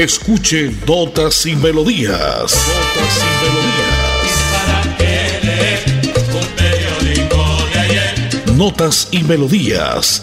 Escuche Notas y Melodías. Notas y Melodías. Notas y Melodías,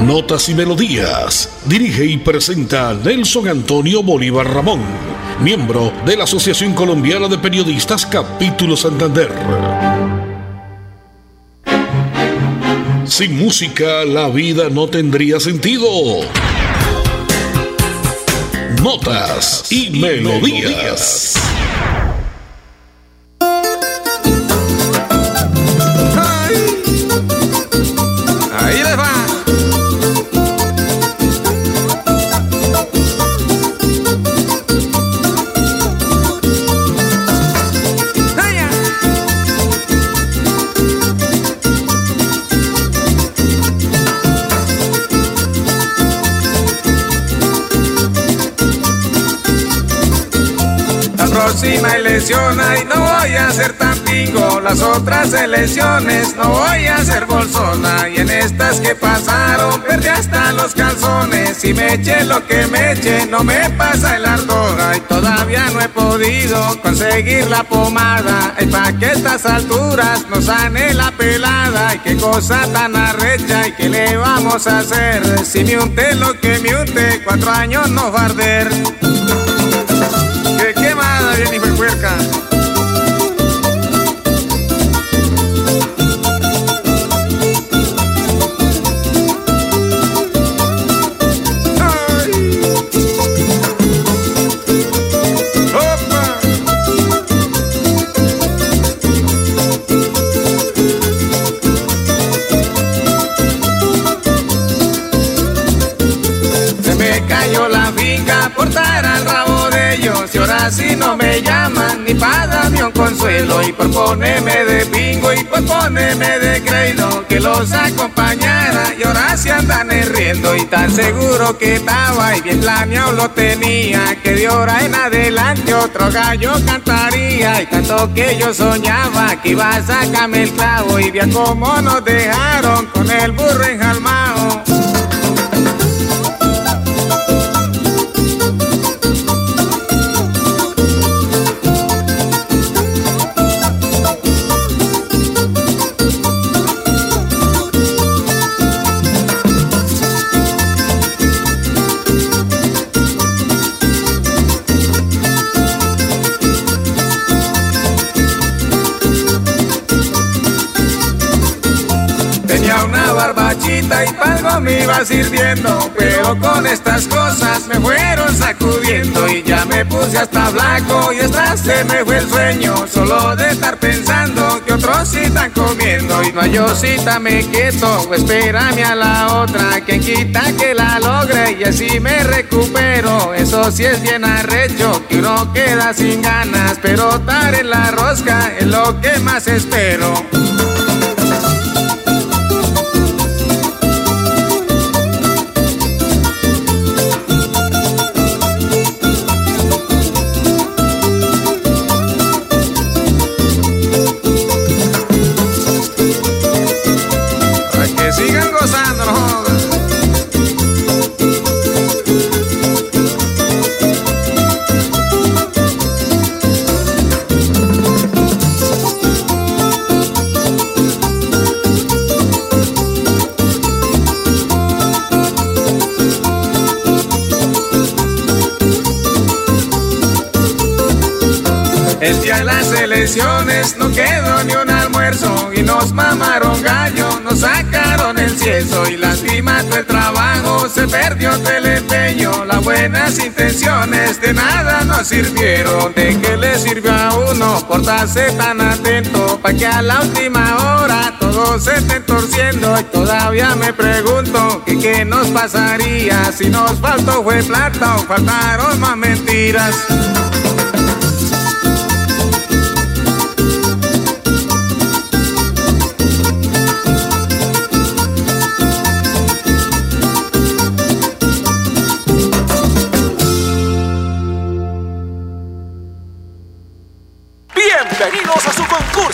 Notas y Melodías. Dirige y presenta Nelson Antonio Bolívar Ramón miembro de la Asociación Colombiana de Periodistas Capítulo Santander. Sin música la vida no tendría sentido. Notas y, melodías. Elección y no voy a ser tan pingo. Las otras elecciones no voy a ser bolsona. Y en estas que pasaron perdí hasta los calzones. Si me eché lo que me eche, no me pasa el ardor. Y todavía no he podido conseguir la pomada. Y pa' que estas alturas nos sane la pelada. Y qué cosa tan arrecha y qué le vamos a hacer. Si me unte lo que me unte, cuatro años no va a arder. Si no me llaman ni para darme un consuelo. Y por ponerme de bingo y por ponerme de creído que los acompañara. Y ahora se andan riendo y tan seguro que estaba y bien planeado lo tenía. Que de ahora en adelante otro gallo cantaría. Y tanto que yo soñaba que iba a sacarme el clavo. Y vea cómo nos dejaron con el burro enjalmado iba sirviendo, pero con estas cosas me fueron sacudiendo y ya me puse hasta blanco y hasta se me fue el sueño, solo de estar pensando que otros sí están comiendo y no hay cita me quieto, espérame a la otra, quien quita que la logre y así me recupero, eso sí es bien arrecho, que uno queda sin ganas, pero estar en la rosca es lo que más espero. Y lastimando el trabajo se perdió el empeño. Las buenas intenciones de nada nos sirvieron. ¿De qué le sirvió a uno portarse tan atento? Pa' que a la última hora todo se esté torciendo y todavía me pregunto qué nos pasaría si nos faltó fue plata o faltaron más mentiras.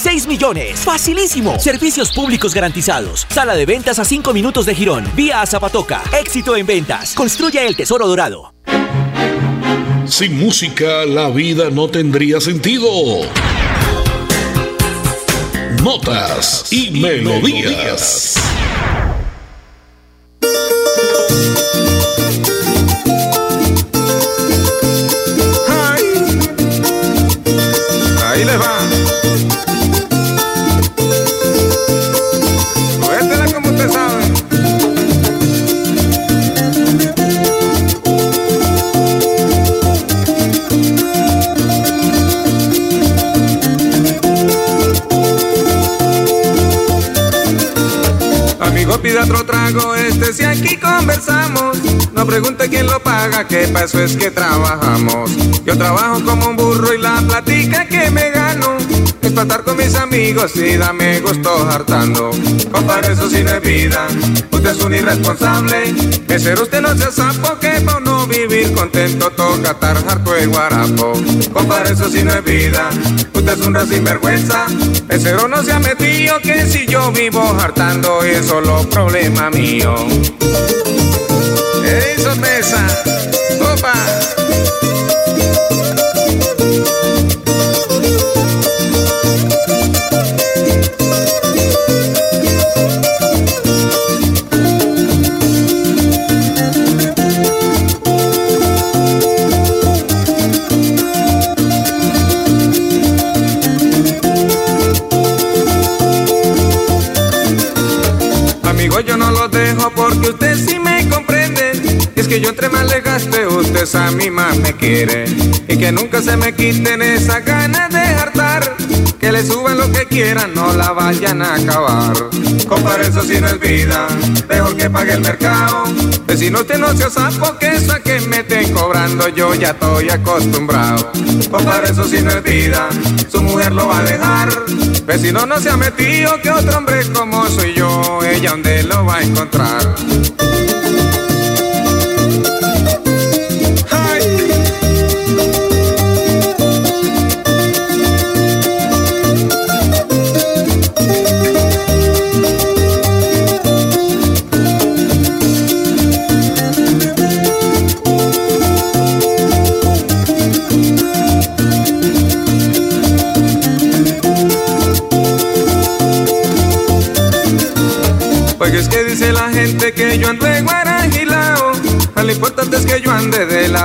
6 millones. Facilísimo. Servicios públicos garantizados. Sala de ventas a 5 minutos de Girón. Vía a Zapatoca. Éxito en ventas. Construya el tesoro dorado. Sin música la vida no tendría sentido. Notas y, melodías. Otro trago, este si aquí conversamos. No pregunte quién lo paga, que para eso es que trabajamos. Yo trabajo como un burro y la platica que me gano con mis amigos y dame gusto hartando. Compadre, eso sí no es vida, usted es un irresponsable. Que ser usted no sea sapo, que por no vivir contento toca estar harto de guarapo. Compadre, eso sí no es vida, usted es un sinvergüenza. El cero no se ha metido, que si yo vivo hartando es solo problema mío. ¡Ey, sorpresa! ¡Opa! Yo entre más le gaste, usted a mí más me quiere. Y que nunca se me quiten esa ganas de hartar. Que le suban lo que quieran, no la vayan a acabar. Compadre, eso sí no es vida, mejor que pague el mercado. Vecino, usted no se sapo que eso a que me estén cobrando, yo ya estoy acostumbrado. Compadre, eso sí no es vida, su mujer lo va a dejar. Vecino, no se ha metido que otro hombre como soy yo, ella donde lo va a encontrar.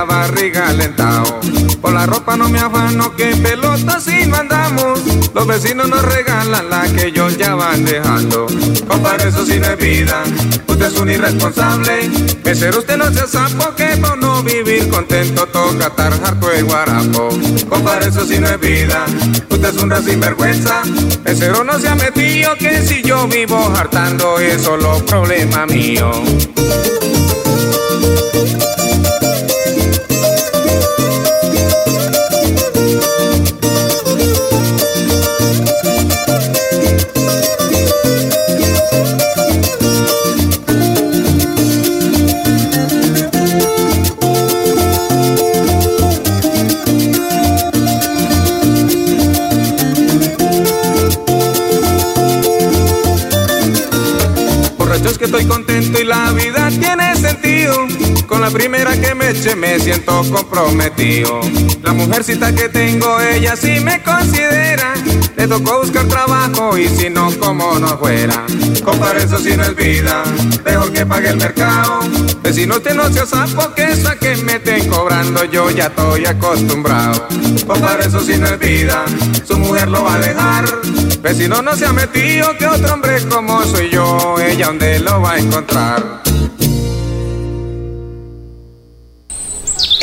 Barriga alentao. Por la ropa no me afano, que en pelota si no andamos. Los vecinos nos regalan la que ellos ya van dejando. Compadre, eso sí no es vida. Usted es un irresponsable. Que ser usted no se sapo, que por no vivir contento toca estar harto de guarapo. Compadre, eso sí no es vida. Usted es un sinvergüenza. El cero no se ha metido, que si yo vivo hartando es solo problema mío. Estoy contento y la vida tiene sentido. Con la primera que me eche me siento comprometido. La mujercita que tengo, ella sí me considera. Tocó buscar trabajo y si no, como no fuera. Compare eso si no es vida, mejor que pague el mercado. Vecino, usted no se sapo que eso a que me estén cobrando, yo ya estoy acostumbrado. Compare eso si no es vida, su mujer lo va a dejar. Vecino, no se ha metido que otro hombre como soy yo, ella donde lo va a encontrar.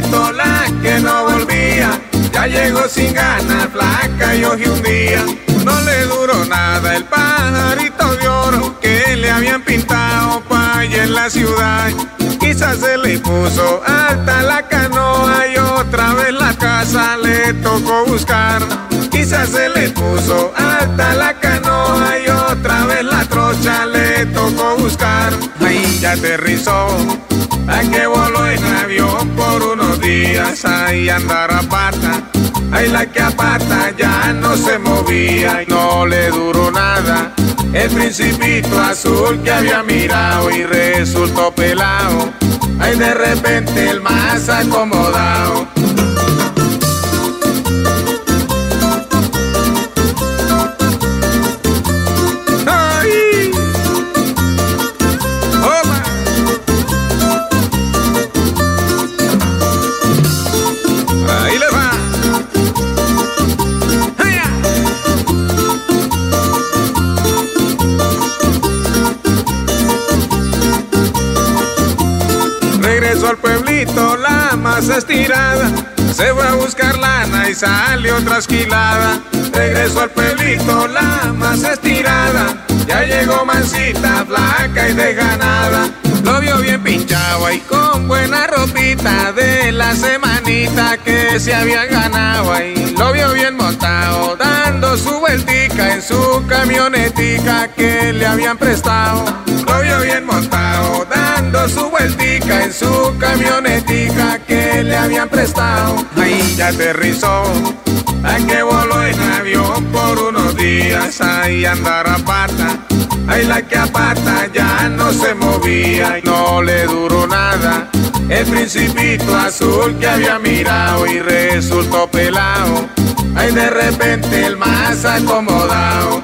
La que no volvía, ya llegó sin ganas, flaca y hoy un día. No le duró nada el pajarito de oro que le habían pintado pa' allá en la ciudad. Quizás se le puso alta la canoa y otra vez la casa le tocó buscar. Quizás se le puso alta la canoa y otra vez la trocha le tocó buscar. Ahí ya aterrizó, a que voló en avión por unos días, ahí andar a pata. Ahí la que a pata ya no se movía y no le duró nada. El principito azul que había mirado y resultó pelado. Ahí de repente el más acomodado. La más estirada. Se fue a buscar lana y salió trasquilada. Regresó al pueblito la más estirada. Ya llegó mansita, flaca y desganada. Lo vio bien pinchado y con buena ropita de la semanita que se había ganado ahí. Lo vio bien montado, dando su vueltica en su camionetica que le habían prestado. Lo vio bien montado, dando su vueltica en su camionetica que le habían prestado. Ahí ya aterrizó, a que voló en avión por unos días, ahí andar a pata. Ahí la que a pata ya no se movía y no le duró nada. El principito azul que había mirado y resultó pelado. Ahí de repente el más acomodado.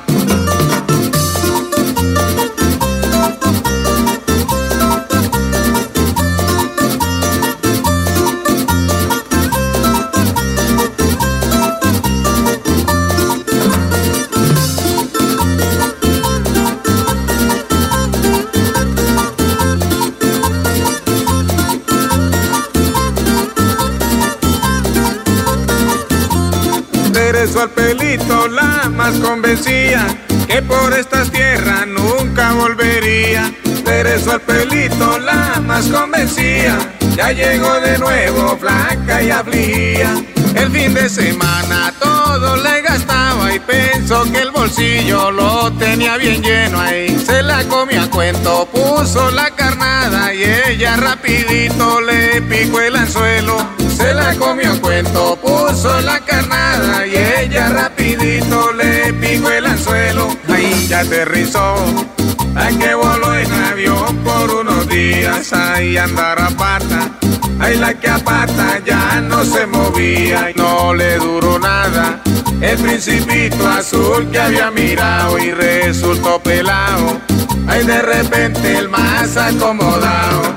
Regresó al pelito la más convencía que por estas tierras nunca volvería. Regresó al pelito la más convencía, ya llegó de nuevo flaca y afligía. El fin de semana todo le gastaba y pensó que el bolsillo lo tenía bien lleno ahí. Se la comía a cuento, puso la carnada y ella rapidito le picó el anzuelo. Se la comió cuento, puso la carnada y ella rapidito le picó el anzuelo. Ahí ya aterrizó, a que voló en avión por unos días, ahí andar a pata. Ay, la que a ya no se movía y no le duró nada. El principito azul que había mirado y resultó pelado. Ay, de repente el más acomodado.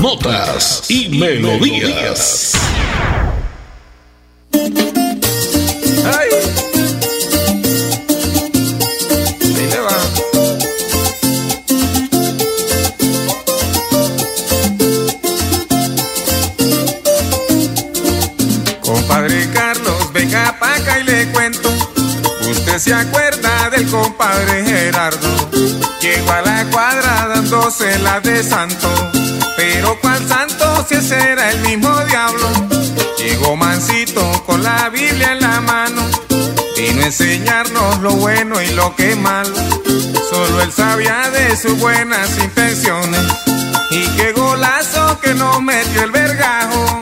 Notas y melodías. se acuerda del compadre Gerardo. Llegó a la cuadra dándose la de santo. Pero cual santo si ese era el mismo diablo. Llegó mansito con la Biblia en la mano. Vino a enseñarnos lo bueno y lo que es malo. Solo él sabía de sus buenas intenciones. Y qué golazo que nos metió el vergajo.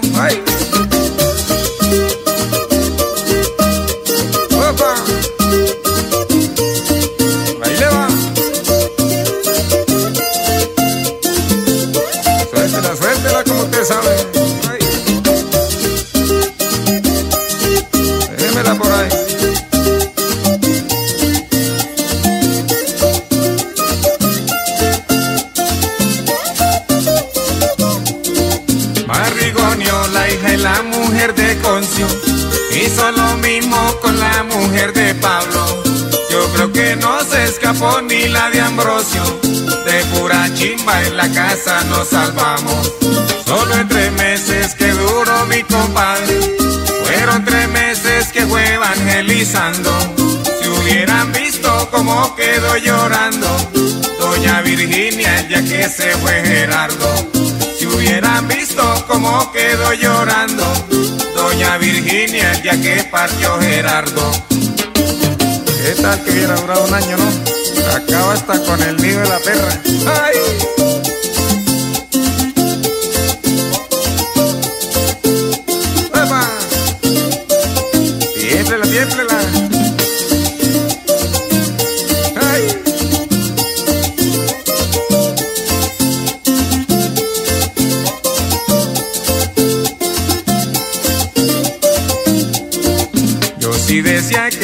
Si hubieran visto cómo quedó llorando. Doña Virginia día que se fue Gerardo. Si hubieran visto cómo quedó llorando doña Virginia día que partió Gerardo. ¿Qué tal que hubiera durado un año, no? Acaba hasta con el nido de la perra. ¡Ay!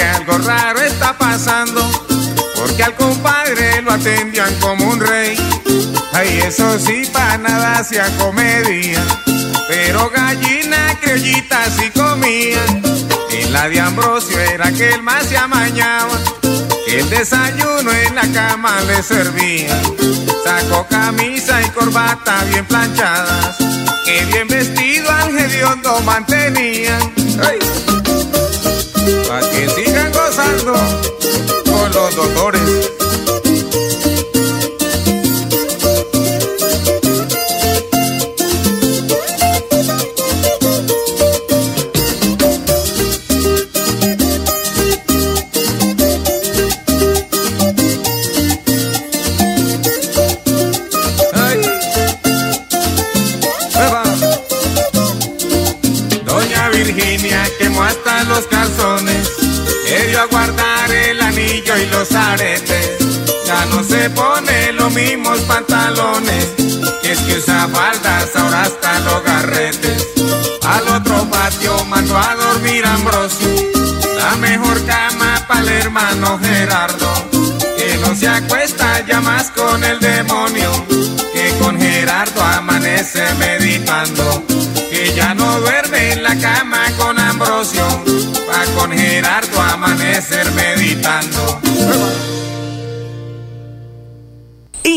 Algo raro está pasando, porque al compadre lo atendían como un rey. Ay, eso sí, para nada hacía comedia, pero gallina criollita sí comía. En la de Ambrosio era que el más se amañaba, el desayuno en la cama le servía. Sacó camisa y corbata bien planchadas, que bien vestido al hediondo mantenía. Ay para que sigan gozando con los doctores. No se pone los mismos pantalones, que es que usa faldas, ahora hasta los garretes. Al otro patio mandó a dormir Ambrosio, la mejor cama para el hermano Gerardo, que no se acuesta ya más con el demonio, que con Gerardo amanece meditando, que ya no duerme en la cama con Ambrosio, va con Gerardo amanecer meditando.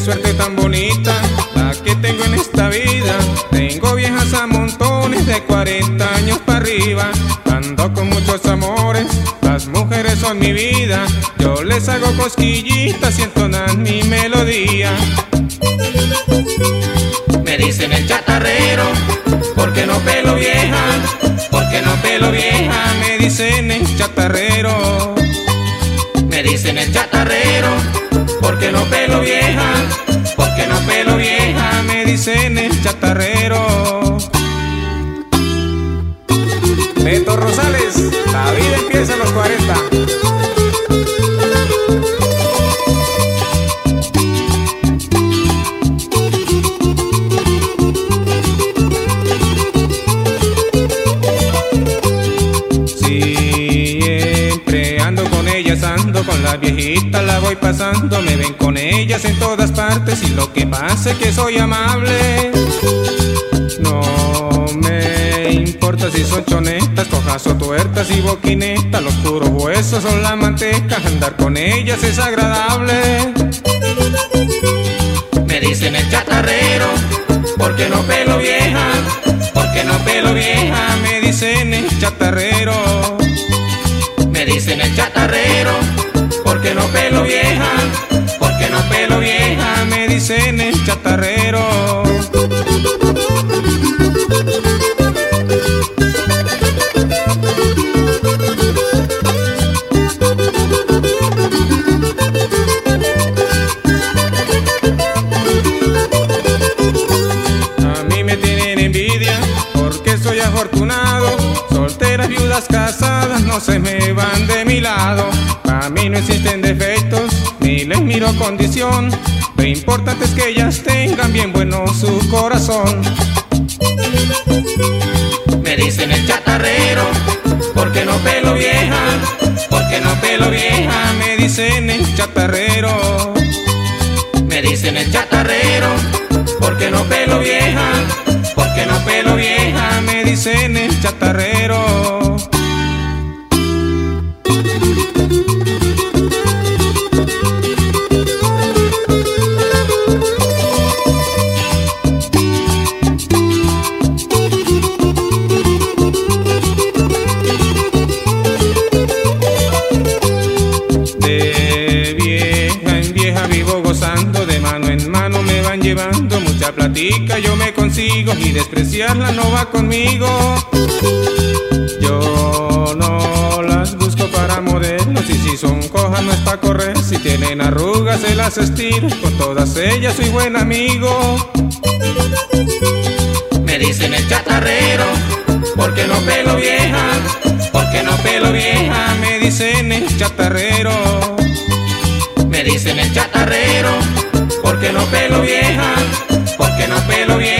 Suerte tan bonita la que tengo en esta vida. Tengo viejas a montones de 40 años para arriba. Ando con muchos amores, las mujeres son mi vida. Yo les hago cosquillitas y Veera ellas en todas partes y lo que pasa es que soy amable. No me importa si son chonetas, cojas o tuertas y boquinetas, los puros huesos son la manteca, andar con ellas es agradable. Me dicen el chatarrero, porque no pelo vieja, porque no pelo vieja, me dicen el chatarrero. Me dicen el chatarrero, porque no pelo vieja, no pelo vieja, me dicen el chatarrero. A mí me tienen envidia porque soy afortunado. Solteras, viudas, casadas no se me van de mi lado. A mí no existen defectos Lo importante es que ellas tengan bien bueno su corazón. Me dicen el chatarrero porque no pelo vieja, porque no pelo vieja, me dicen el chatarrero. Me dicen el chatarrero, porque no pelo vieja, porque no pelo vieja, me dicen el chatarrero. Y despreciarla no va conmigo. Yo no las busco para modelos. Y si son cojas no es para correr, si tienen arrugas se las estiro, con todas ellas soy buen amigo. Me dicen el chatarrero, porque no pelo vieja, porque no pelo vieja, me dicen el chatarrero. Me dicen el chatarrero, porque no pelo vieja, porque no pelo vieja,